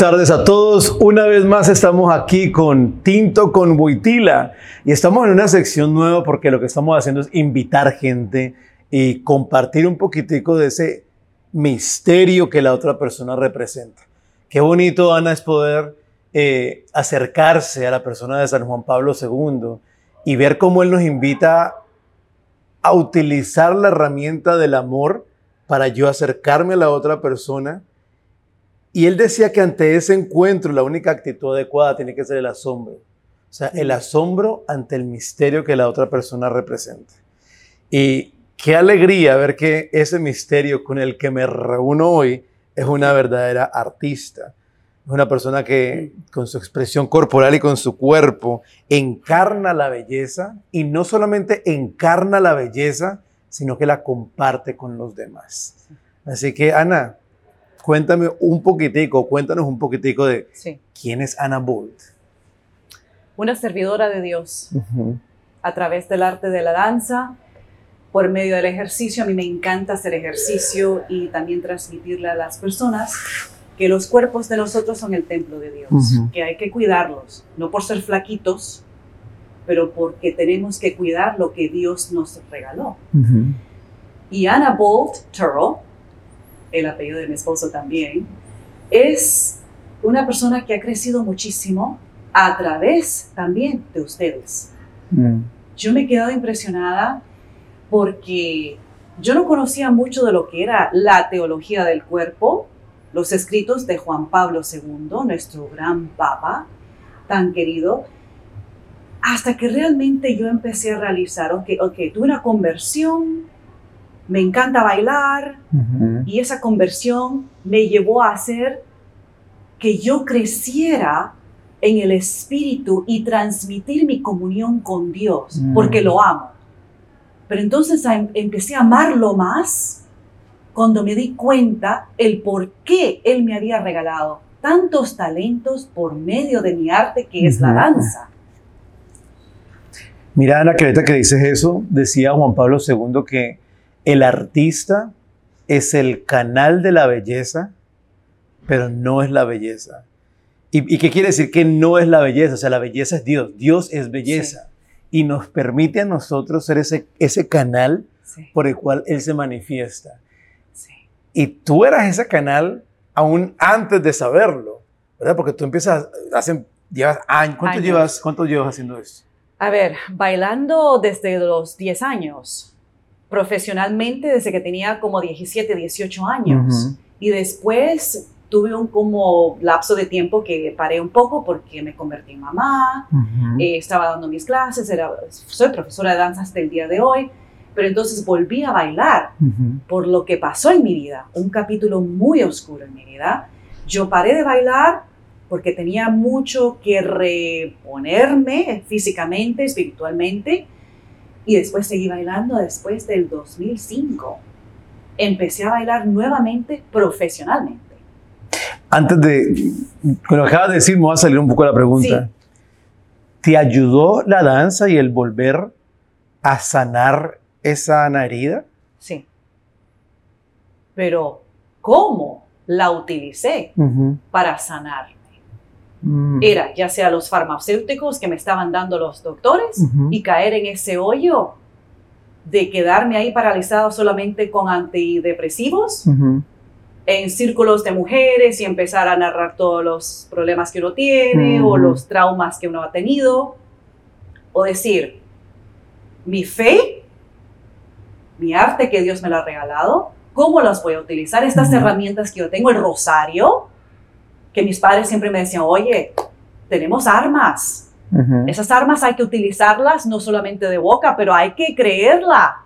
buenas tardes a todos. Una vez más estamos aquí con Tinto con Buitila y estamos en una sección nueva porque lo que estamos haciendo es invitar gente y compartir un poquitico de ese misterio que la otra persona representa. Qué bonito, Ana, es poder eh, acercarse a la persona de San Juan Pablo II y ver cómo él nos invita a utilizar la herramienta del amor para yo acercarme a la otra persona. Y él decía que ante ese encuentro la única actitud adecuada tiene que ser el asombro. O sea, el asombro ante el misterio que la otra persona representa. Y qué alegría ver que ese misterio con el que me reúno hoy es una verdadera artista. Es una persona que con su expresión corporal y con su cuerpo encarna la belleza y no solamente encarna la belleza, sino que la comparte con los demás. Así que, Ana, cuéntame un poquitico, cuéntanos un poquitico de quién es Ana Bolt. Una servidora de Dios a través del arte de la danza, por medio del ejercicio. A mí me encanta hacer ejercicio y también transmitirle a las personas que los cuerpos de nosotros son el templo de Dios, que hay que cuidarlos, no por ser flaquitos, pero porque tenemos que cuidar lo que Dios nos regaló. Y Anna Bolt Turrell, el apellido de mi esposo también, es una persona que ha crecido muchísimo a través también de ustedes. Mm. Yo me he quedado impresionada porque yo no conocía mucho de lo que era la teología del cuerpo, los escritos de Juan Pablo II, nuestro gran papa, tan querido, hasta que realmente yo empecé a realizar, ok, ok, tuve una conversión, me encanta bailar, y esa conversión me llevó a hacer que yo creciera en el espíritu y transmitir mi comunión con Dios, porque lo amo. Pero entonces em, empecé a amarlo más cuando me di cuenta el por qué Él me había regalado tantos talentos por medio de mi arte que es la danza. Mira, Ana, que ahorita que dices eso, decía Juan Pablo II que el artista es el canal de la belleza, pero no es la belleza. ¿Y, qué quiere decir que no es la belleza? O sea, la belleza es Dios, Dios es belleza y nos permite a nosotros ser ese, ese canal por el cual Él se manifiesta. Y tú eras ese canal aún antes de saberlo, ¿verdad? Porque tú empiezas, hace, llevas años, ¿cuánto, Llevas, ¿cuánto llevas haciendo eso? A ver, bailando desde los 10 años, profesionalmente desde que tenía como 17, 18 años. Y después tuve un como lapso de tiempo que paré un poco porque me convertí en mamá, eh, estaba dando mis clases, era, soy profesora de danza hasta el día de hoy, pero entonces volví a bailar por lo que pasó en mi vida, un capítulo muy oscuro en mi vida. Yo paré de bailar porque tenía mucho que reponerme físicamente, espiritualmente, y después seguí bailando después del 2005. Empecé a bailar nuevamente profesionalmente. Antes de, cuando acabas de decir, me va a salir un poco la pregunta. ¿Te ayudó la danza y el volver a sanar esa herida? Sí. Pero, ¿cómo la utilicé para sanarme? Mm. Era ya sea los farmacéuticos que me estaban dando los doctores y caer en ese hoyo de quedarme ahí paralizado solamente con antidepresivos en círculos de mujeres y empezar a narrar todos los problemas que uno tiene o los traumas que uno ha tenido. O decir, mi fe, mi arte que Dios me lo ha regalado, ¿cómo las voy a utilizar? Estas herramientas que yo tengo, el rosario, que mis padres siempre me decían, oye, tenemos armas. Esas armas hay que utilizarlas no solamente de boca, pero hay que creerla.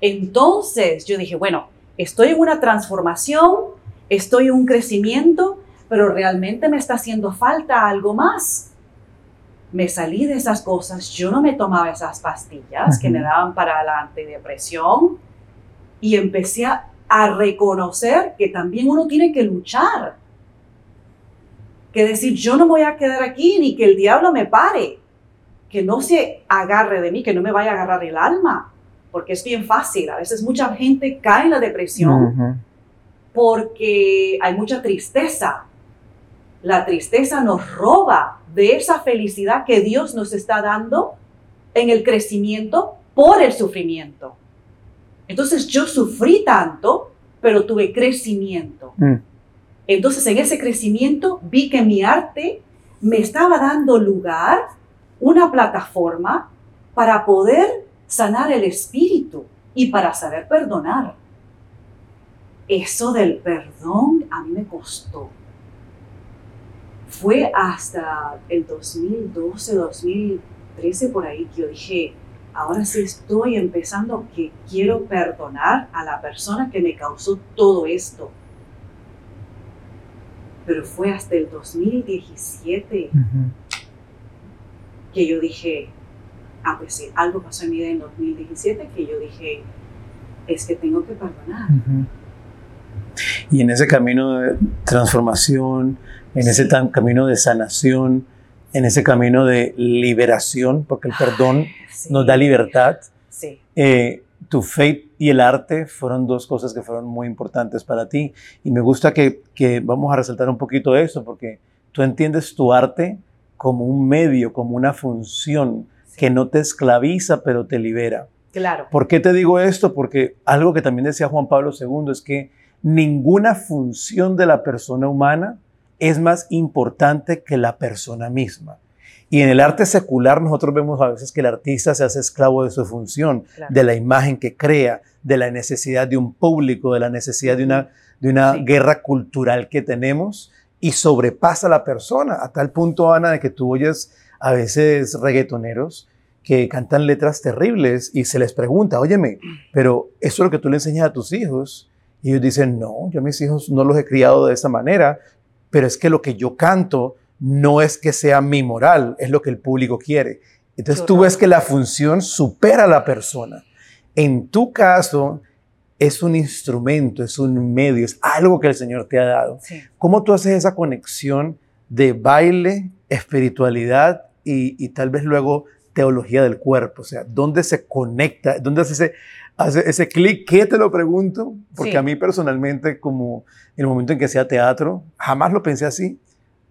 Entonces yo dije, bueno, estoy en una transformación, estoy en un crecimiento, pero realmente me está haciendo falta algo más. Me salí de esas cosas, yo no me tomaba esas pastillas que me daban para la antidepresión y empecé a, reconocer que también uno tiene que luchar. Que decir, yo no me voy a quedar aquí ni que el diablo me pare, que no se agarre de mí, que no me vaya a agarrar el alma, porque es bien fácil. A veces mucha gente cae en la depresión porque hay mucha tristeza. La tristeza nos roba de esa felicidad que Dios nos está dando en el crecimiento por el sufrimiento. Entonces yo sufrí tanto, pero tuve crecimiento. Mm. Entonces en ese crecimiento vi que mi arte me estaba dando lugar, una plataforma para poder sanar el espíritu y para saber perdonar. Eso del perdón a mí me costó. Fue hasta el 2012, 2013 por ahí que yo dije, ahora sí estoy empezando que quiero perdonar a la persona que me causó todo esto. Pero fue hasta el 2017 Ujú. que yo dije, ah, pues sí, algo pasó en mi vida en 2017 que yo dije, es que tengo que perdonar. Y en ese camino de transformación, en ese Sí. tan- camino de sanación, en ese camino de liberación, porque el perdón Sí, nos da libertad, Sí, eh, tu fe y el arte fueron dos cosas que fueron muy importantes para ti. Y me gusta que, que vamos a resaltar un poquito eso, porque tú entiendes tu arte como un medio, como una función sí. que no te esclaviza, pero te libera. claro. ¿Por qué te digo esto? Porque algo que también decía Juan Pablo II es que ninguna función de la persona humana es más importante que la persona misma. Y en el arte secular nosotros vemos a veces que el artista se hace esclavo de su función, Claro. de la imagen que crea, de la necesidad de un público, de la necesidad de una, de una Sí. guerra cultural que tenemos y sobrepasa a la persona, a tal punto, Ana, de que tú oyes a veces reggaetoneros que cantan letras terribles y se les pregunta, óyeme, pero eso es lo que tú le enseñas a tus hijos. Y ellos dicen, no, yo a mis hijos no los he criado de esa manera, pero es que lo que yo canto no es que sea mi moral, es lo que el público quiere. Entonces tú ves que la función supera a la persona. En tu caso, es un instrumento, es un medio, es algo que el Señor te ha dado. Sí. ¿Cómo tú haces esa conexión de baile, espiritualidad y, y tal vez luego teología del cuerpo? O sea, ¿dónde se conecta? ¿Dónde hace ese, hace ese clic? ¿Qué te lo pregunto? Porque Sí. a mí personalmente, como en el momento en que hacía teatro, jamás lo pensé así.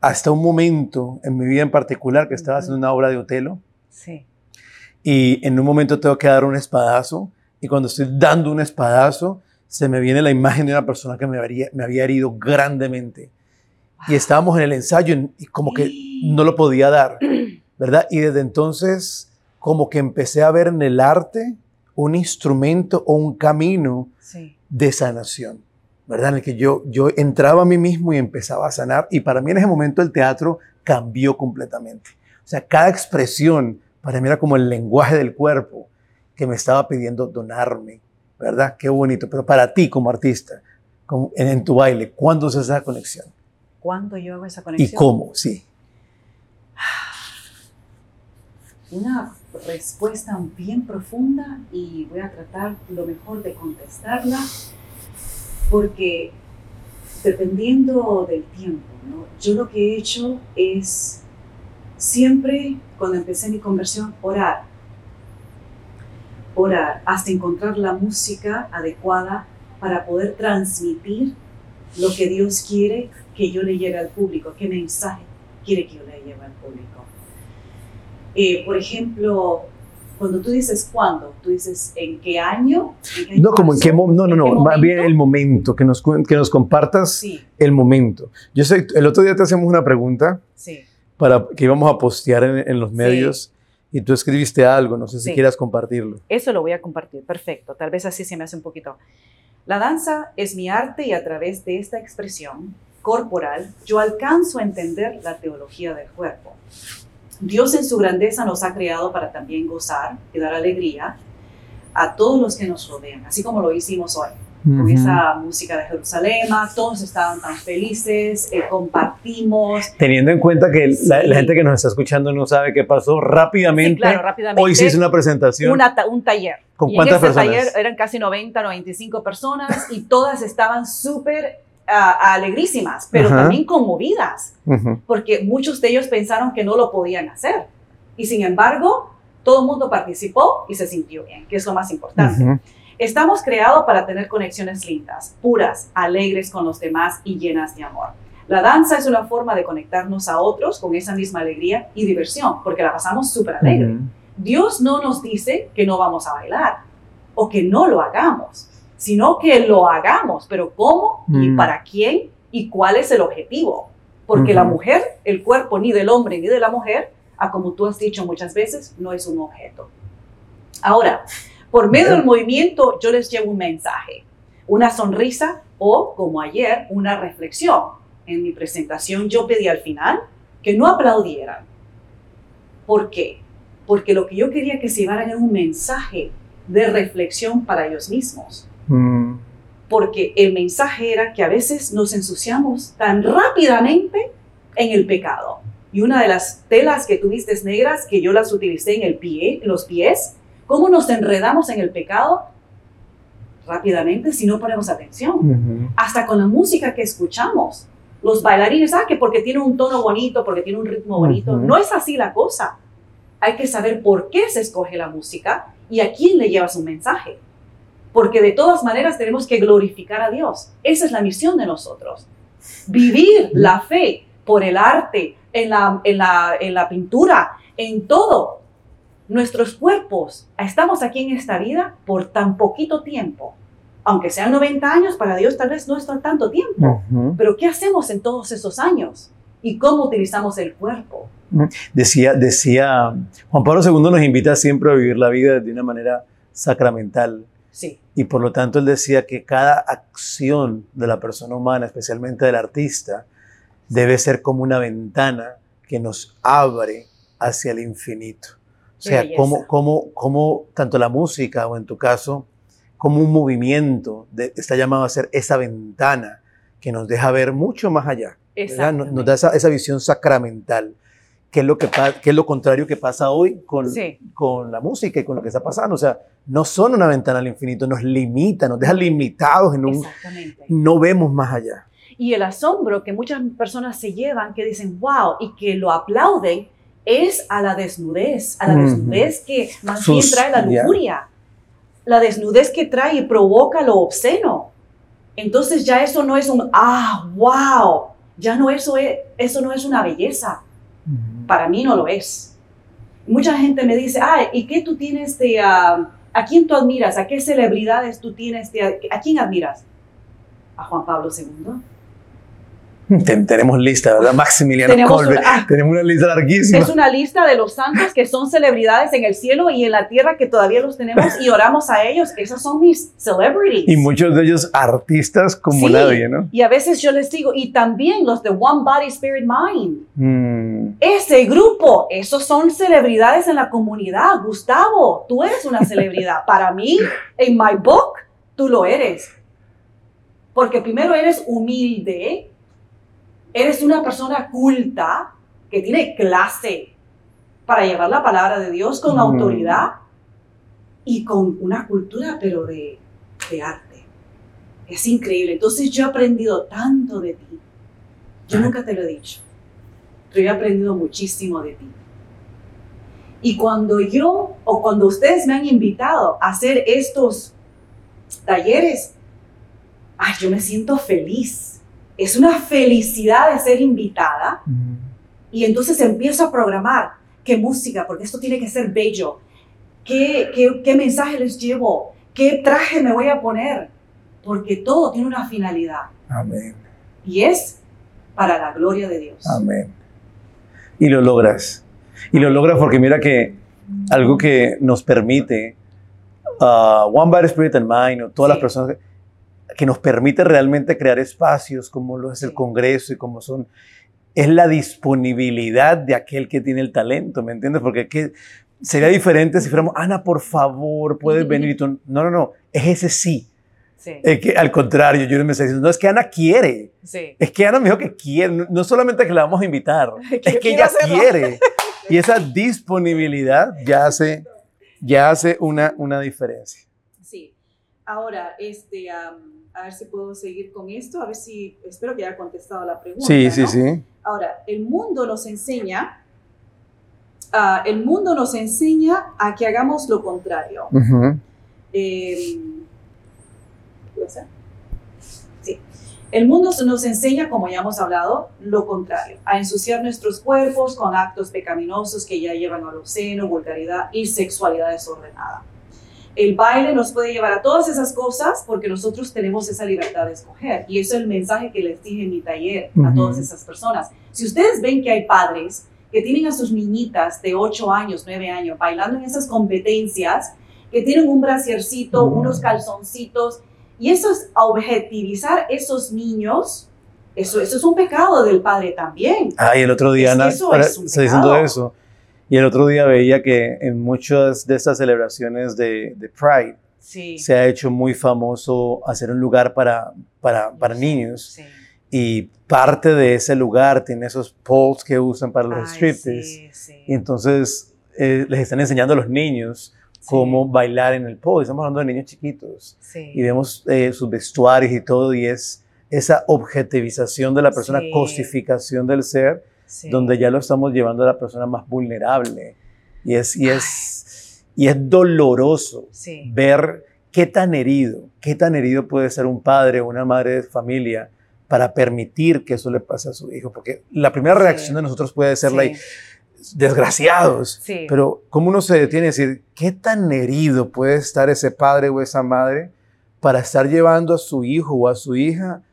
Hasta un momento en mi vida en particular que estaba haciendo una obra de Otelo Sí. y en un momento tengo que dar un espadazo y cuando estoy dando un espadazo se me viene la imagen de una persona que me había, me había herido grandemente y estábamos en el ensayo y- y como que no lo podía dar, ¿verdad? Y desde entonces como que empecé a ver en el arte un instrumento o un camino Sí. de sanación, ¿verdad? En el que yo, yo entraba a mí mismo y empezaba a sanar y para mí en ese momento el teatro cambió completamente. O sea, cada expresión para mí era como el lenguaje del cuerpo que me estaba pidiendo donarme, ¿verdad? Qué bonito. Pero para ti como artista, como en, en tu baile, ¿cuándo se hace esa conexión? ¿Cuándo yo hago esa conexión? ¿Y cómo? Sí. Una respuesta bien profunda y voy a tratar lo mejor de contestarla porque dependiendo del tiempo, yo lo que he hecho es siempre cuando empecé mi conversión orar. Orar hasta encontrar la música adecuada para poder transmitir lo que Dios quiere que yo le lleve al público, qué mensaje quiere que yo le lleve al público. Eh, por ejemplo, cuando tú dices cuándo, tú dices en qué año. ¿En qué No, como en qué momento, no, no, ¿En qué no, más bien el momento, que nos, que nos compartas Sí, el momento. Yo sé, el otro día te hacemos una pregunta sí. para que íbamos a postear en, en los Sí. medios y tú escribiste algo, no sé si Sí. quieras compartirlo. Eso lo voy a compartir, perfecto. Tal vez así se me hace un poquito. La danza es mi arte y a través de esta expresión corporal yo alcanzo a entender la teología del cuerpo. Dios en su grandeza nos ha creado para también gozar y dar alegría a todos los que nos rodean, así como lo hicimos hoy. Con esa música de Jerusalén, todos estaban tan felices, eh, compartimos. Teniendo en cuenta que la, gente que nos está escuchando no sabe qué pasó, rápidamente, Sí, claro, rápidamente. hoy se hizo una presentación. una ta- un taller. ¿Con Y cuántas en ese personas? taller eran casi 90, 95 personas y todas estaban súper alegrísimas, pero Ajá. también conmovidas, porque muchos de ellos pensaron que no lo podían hacer. Y sin embargo, todo el mundo participó y se sintió bien, que es lo más importante. Estamos creados para tener conexiones lindas, puras, alegres con los demás y llenas de amor. La danza es una forma de conectarnos a otros con esa misma alegría y diversión, porque la pasamos súper alegre. Dios no nos dice que no vamos a bailar o que no lo hagamos, sino que lo hagamos, pero ¿cómo y Mm. para quién y cuál es el objetivo? Porque la mujer, el cuerpo ni del hombre ni de la mujer, a como tú has dicho muchas veces, no es un objeto. Ahora, por medio del movimiento yo les llevo un mensaje, una sonrisa o, como ayer, una reflexión. En mi presentación yo pedí al final que no aplaudieran. ¿Por qué? Porque lo que yo quería que se llevaran era un mensaje de reflexión para ellos mismos. Mm. Porque el mensaje era que a veces nos ensuciamos tan rápidamente en el pecado. Y una de las telas que tuviste negras, que yo las utilicé en el pie, en los pies, cómo nos enredamos en el pecado rápidamente si no ponemos atención hasta con la música que escuchamos. Los bailarines, ah, que porque tiene un tono bonito, porque tiene un ritmo bonito. No es así la cosa. Hay que saber por qué se escoge la música y a quién le llevas un mensaje. Porque de todas maneras tenemos que glorificar a Dios. Esa es la misión de nosotros. Vivir la fe por el arte, en la, en la, en la pintura, en todo. Nuestros cuerpos, estamos aquí en esta vida por tan poquito tiempo aunque sean 90 años, para Dios tal vez no es tan- tanto tiempo. Pero ¿qué hacemos en todos esos años? ¿Y cómo utilizamos el cuerpo? Decía, decía, Juan Pablo II nos invita siempre a vivir la vida de una manera sacramental. Sí, Y por lo tanto él decía que cada acción de la persona humana, especialmente del artista, debe ser como una ventana que nos abre hacia el infinito. O sea, como, como, como tanto la música o en tu caso, como un movimiento de- está llamado a ser esa ventana que nos deja ver mucho más allá. Nos, nos da esa, esa visión sacramental, que es, lo que, es lo contrario que pasa hoy con, Sí. con la música y con lo que está pasando. O sea, no son una ventana al infinito, nos limita, nos deja limitados en un... exactamente. No vemos más allá. Y el asombro que muchas personas se llevan, que dicen, wow, y que lo aplauden, es a la desnudez, a la desnudez que más Sus- bien trae la lujuria, la desnudez que trae y provoca lo obsceno. Entonces ya eso no es un, ah, wow, ya no eso es, eso no es una belleza. Para mí no lo es. Mucha gente me dice, ah, ¿y qué tú tienes de, ah, a quién tú admiras? ¿A qué celebridades tú tienes a quién admiras? A Juan Pablo II. Ten- tenemos lista, ¿verdad? Maximiliano Tenemos Colbert. una- ah. tenemos una lista larguísima. Es una lista de los santos que son celebridades en el cielo y en la tierra que todavía los tenemos y oramos a ellos. Esos son mis celebrities. Y muchos de ellos artistas como Sí. nadie, ¿no? Y a veces yo les digo, y también los de One Body Spirit Mind. Mm, Ese grupo, esos son celebridades en la comunidad. Gustavo, tú eres una celebridad. Para mí, en my book, tú lo eres. Porque primero eres humilde, eres una persona culta que tiene clase para llevar la palabra de Dios con Mm. autoridad y con una cultura, pero de, de arte. Es increíble. Entonces yo he aprendido tanto de ti. Yo nunca te lo he dicho pero yo he aprendido muchísimo de ti. Y cuando yo o cuando ustedes me han invitado a hacer estos talleres, ay, yo me siento feliz. Es una felicidad de ser invitada. Y entonces empiezo a programar qué música, porque esto tiene que ser bello, qué, qué, qué mensaje les llevo, qué traje me voy a poner, porque todo tiene una finalidad. Amén, y es para la gloria de Dios. amén. Y lo logras. Y lo logras porque mira que algo que nos permite, uh, One Body Spirit and Mind, o todas las personas que, que nos permite realmente crear espacios como lo es el. Congreso y como son, es la disponibilidad de aquel que tiene el talento, ¿me entiendes? Porque que sería diferente si fuéramos, Ana, por favor, puedes venir y tú, no, no, no, es ese sí. Sí, Es que al contrario, yo me estoy diciendo, no, es que Ana quiere. sí. Es que Ana me dijo que quiere, no- solamente que la vamos a invitar, es que ella hacerlo. quiere. Y esa disponibilidad ya hace, ya hace una, una diferencia. Ahora, este, am, a ver si puedo seguir con esto, a ver si, espero que haya contestado la pregunta. Sí, sí, ¿no? sí. Ahora, el mundo nos enseña, ah, el mundo nos enseña a que hagamos lo contrario. Ujú. Eh, ¿puede ser? Sí. El mundo nos enseña, como ya hemos hablado, lo contrario, a ensuciar nuestros cuerpos con actos pecaminosos que ya llevan al obsceno, vulgaridad y sexualidad desordenada. El baile nos puede llevar a todas esas cosas porque nosotros tenemos esa libertad de escoger. Y eso es el mensaje que les dije en mi taller a todas esas personas. Si ustedes ven que hay padres que tienen a sus niñitas de 8 años, 9 años, bailando en esas competencias, que tienen un brasiercito, Mm. unos calzoncitos, y eso es objetivizar esos niños, eso, eso es un pecado del padre también. Ah, y el otro día, Ana, es está diciendo eso. Y el otro día veía que en muchas de estas celebraciones de, de Pride Sí. se ha hecho muy famoso hacer un lugar para, para, para niños. Sí. Y parte de ese lugar tiene esos poles que usan para los striptease. sí. Y entonces eh, les están enseñando a los niños cómo bailar en el pole. Estamos hablando de niños chiquitos. Y vemos eh, sus vestuarios y todo. Y es esa objetivización de la persona, cosificación del ser, Sí. donde ya lo estamos llevando a la persona más vulnerable. Y es, y es, y es doloroso Sí. ver qué tan herido, qué tan herido puede ser un padre o una madre de familia para permitir que eso le pase a su hijo. Porque la primera Sí. reacción de nosotros puede ser la Sí. desgraciados. Sí. Pero ¿cómo uno se detiene a decir qué tan herido puede estar ese padre o esa madre para estar llevando a su hijo o a su hija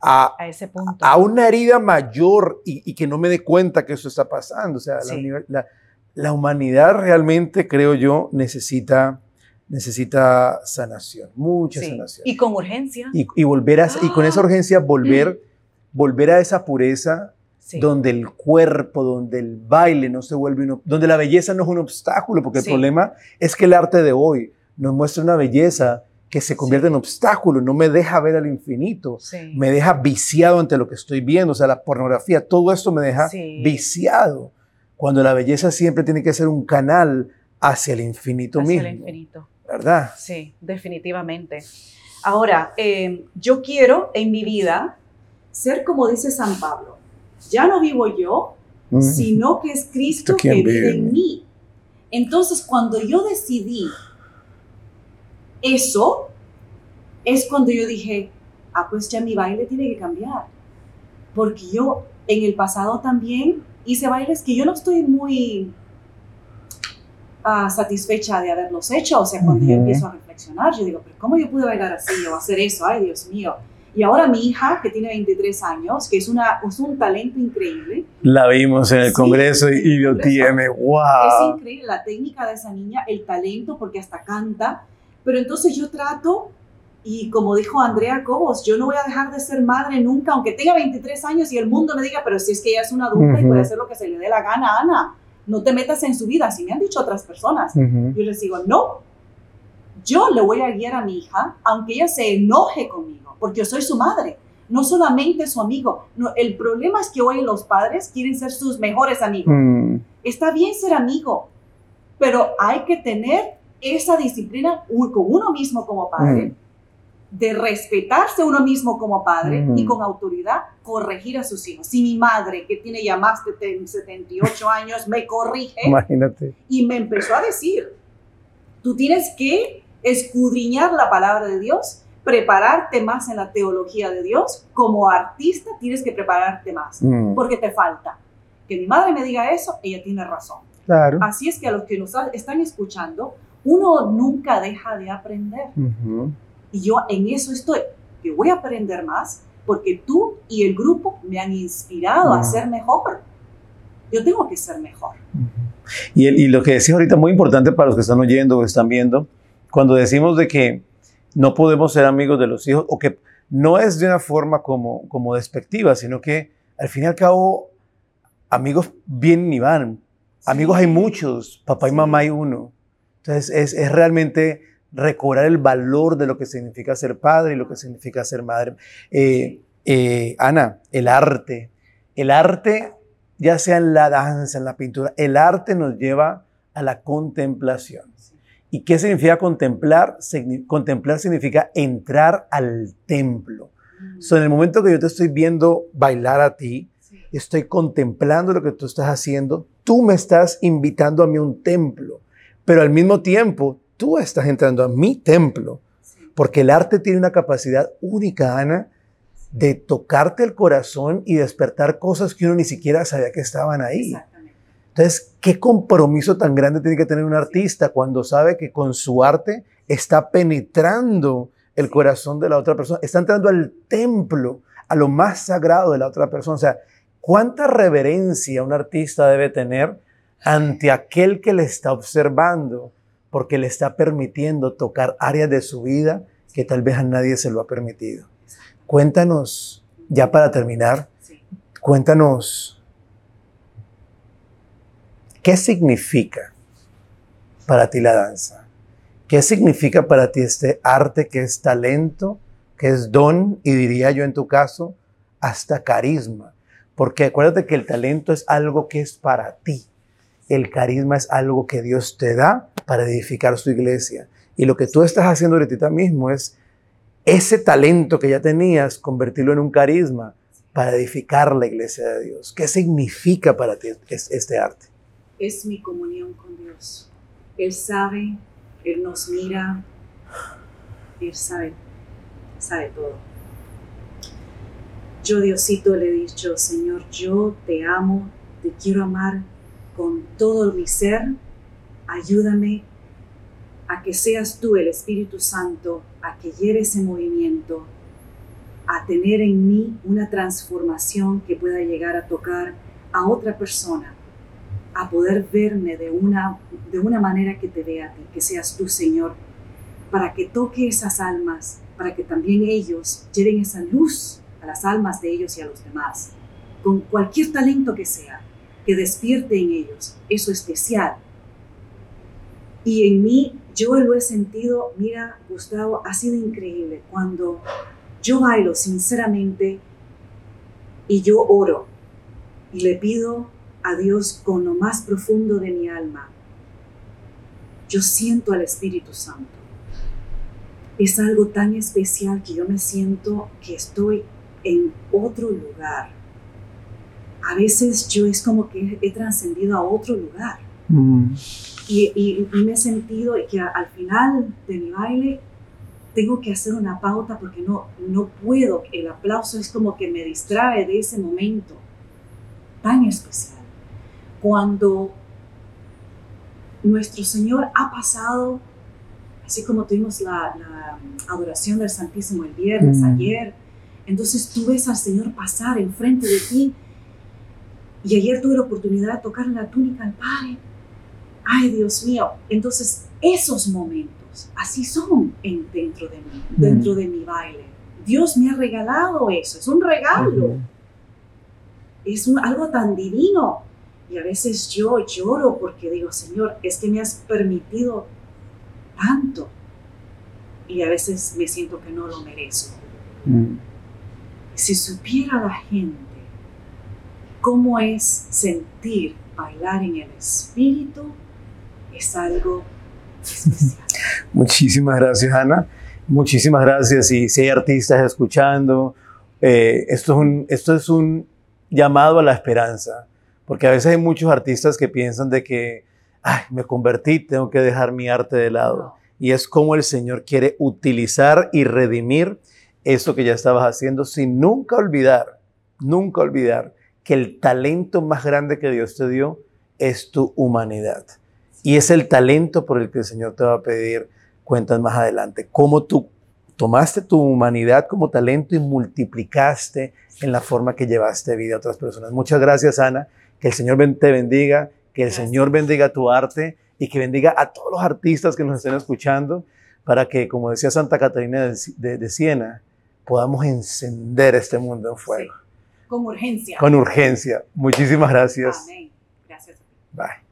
a, a ese punto. a una herida mayor y, y que no me dé cuenta que eso está pasando? O sea, la Sí. univer- la, la humanidad realmente, creo yo, necesita, necesita sanación, mucha Sí. sanación. Y con urgencia. Y, y volver a, y con esa urgencia volver, volver a esa pureza Sí. donde el cuerpo, donde el baile no se vuelve, un donde la belleza no es un obstáculo, porque el problema es que el arte de hoy nos muestra una belleza que se convierte Sí. en obstáculo, no me deja ver al infinito, Sí. me deja viciado ante lo que estoy viendo, o sea, la pornografía, todo esto me deja Sí. viciado, cuando la belleza siempre tiene que ser un canal hacia el infinito Hacia mismo, el infinito. ¿verdad? Sí, definitivamente. Ahora, eh, yo quiero en mi vida ser como dice San Pablo. Ya no vivo yo, Mm. sino que es Cristo que vive en mí. Entonces, cuando yo decidí eso, es cuando yo dije, ah, pues ya mi baile tiene que cambiar. Porque yo en el pasado también hice bailes que yo no estoy muy ah, satisfecha de haberlos hecho. O sea, cuando yo Ujú. empiezo a reflexionar, yo digo, pero ¿cómo yo pude bailar así o hacer eso? Ay, Dios mío. Y ahora mi hija, que tiene 23 años, que es, una, es un talento increíble, La vimos en el Sí, Congreso y, y yo Congreso. tiene, Es wow. increíble la técnica de esa niña, el talento, porque hasta canta. Pero entonces yo trato, y como dijo Andrea Cobos, yo no voy a dejar de ser madre nunca, aunque tenga 23 años y el mundo me diga, pero si es que ella es una adulta y Ujú. puede hacer lo que se le dé la gana, Ana, no te metas en su vida, así me han dicho otras personas. Yo les digo, no, yo le voy a guiar a mi hija, aunque ella se enoje conmigo, porque yo soy su madre, no solamente su amigo. No, el problema es que hoy los padres quieren ser sus mejores amigos. Mm. Está bien ser amigo, pero hay que tener esa disciplina con uno mismo como padre, Mm. de respetarse uno mismo como padre y con autoridad corregir a sus hijos. Si mi madre, que tiene ya más de ten- 78 años, me corrige Imagínate. y me empezó a decir, tú tienes que escudriñar la palabra de Dios, prepararte más en la teología de Dios, como artista tienes que prepararte más, Mm. porque te falta. Que mi madre me diga eso, ella tiene razón. Claro. Así es que a los que nos están escuchando, uno nunca deja de aprender. Y yo en eso estoy, que voy a aprender más porque tú y el grupo me han inspirado a ser mejor. Yo tengo que ser mejor. Y, el- y lo que decís ahorita, muy importante para los que están oyendo o están viendo, cuando decimos de que no podemos ser amigos de los hijos, o que no es de una forma como, como despectiva, sino que al fin y al cabo, amigos vienen y van. Amigos hay muchos, papá y mamá hay uno. Entonces es, es realmente recobrar el valor de lo que significa ser padre y lo que significa ser madre. Eh, eh, Ana, el arte. El arte, ya sea en la danza, en la pintura, el arte nos lleva a la contemplación. ¿Y qué significa contemplar? Contemplar significa entrar al templo. Mm. So, en el momento que yo te estoy viendo bailar a ti, Sí. estoy contemplando lo que tú estás haciendo, tú me estás invitando a mí a un templo, pero al mismo tiempo tú estás entrando a mi templo, porque el arte tiene una capacidad única, Ana, de tocarte el corazón y despertar cosas que uno ni siquiera sabía que estaban ahí. Entonces, ¿qué compromiso tan grande tiene que tener un artista cuando sabe que con su arte está penetrando el corazón de la otra persona, está entrando al templo, a lo más sagrado de la otra persona? O sea, ¿cuánta reverencia un artista debe tener ante aquel que le está observando? Porque le está permitiendo tocar áreas de su vida que tal vez a nadie se lo ha permitido. Cuéntanos, ya para terminar, cuéntanos, ¿qué significa para ti la danza? ¿Qué significa para ti este arte que es talento, que es don y diría yo en tu caso, hasta carisma? Porque acuérdate que el talento es algo que es para ti. El carisma es algo que Dios te da para edificar su iglesia. Y lo que tú estás haciendo ahorita mismo es ese talento que ya tenías, convertirlo en un carisma para edificar la iglesia de Dios. ¿Qué significa para ti es- este arte? Es mi comunión con Dios. Él sabe, Él nos mira, Él sabe, sabe todo. Yo, Diosito, le he dicho, Señor, yo te amo, te quiero amar con todo mi ser. Ayúdame a que seas tú el Espíritu Santo, a que lleve ese movimiento, a tener en mí una transformación que pueda llegar a tocar a otra persona, a poder verme de una, de una manera que te vea a ti, que seas tú, Señor, para que toque esas almas, para que también ellos lleven esa luz a las almas de ellos y a los demás, con cualquier talento que sea, que despierte en ellos eso especial. Y en mí, yo lo he sentido, mira, Gustavo, ha sido increíble cuando yo bailo sinceramente y yo oro y le pido a Dios con lo más profundo de mi alma. Yo siento al Espíritu Santo. Es algo tan especial que yo me siento que estoy en otro lugar. A veces yo es como que he trascendido a otro lugar. Y, y- y me he sentido que a- al final de mi baile tengo que hacer una pauta porque no, no puedo. El aplauso es como que me distrae de ese momento tan especial. Cuando nuestro Señor ha pasado, así como tuvimos la, la adoración del Santísimo el viernes, Mm. ayer, entonces tú ves al Señor pasar enfrente de ti. Y ayer tuve la oportunidad de tocar la túnica al Padre. Ay, Dios mío. Entonces, esos momentos, así son en- dentro de mí, dentro de mi baile. Dios me ha regalado eso, es un regalo es un- algo tan divino. Y a veces yo lloro porque digo, Señor, es que me has permitido tanto. Y a veces me siento que no lo merezco. Si supiera la gente cómo es sentir bailar en el espíritu, es algo especial. Muchísimas gracias, Ana. Muchísimas gracias. Y si hay artistas escuchando, eh, esto, es un, esto es un llamado a la esperanza. Porque a veces hay muchos artistas que piensan de que, ay, me convertí, tengo que dejar mi arte de lado. No. Y es como el Señor quiere utilizar y redimir eso que ya estabas haciendo sin nunca olvidar, nunca olvidar que el talento más grande que Dios te dio es tu humanidad. Y es el talento por el que el Señor te va a pedir cuentas más adelante. Cómo tú tomaste tu humanidad como talento y multiplicaste en la forma que llevaste vida a otras personas. Muchas gracias, Ana. Que el Señor te bendiga, que el Gracias. Señor bendiga tu arte y que bendiga a todos los artistas que nos estén escuchando para que, como decía Santa Catarina de, de- de Siena, podamos encender este mundo en fuego. Con urgencia. Con urgencia. Muchísimas gracias. Amén. Gracias. Bye.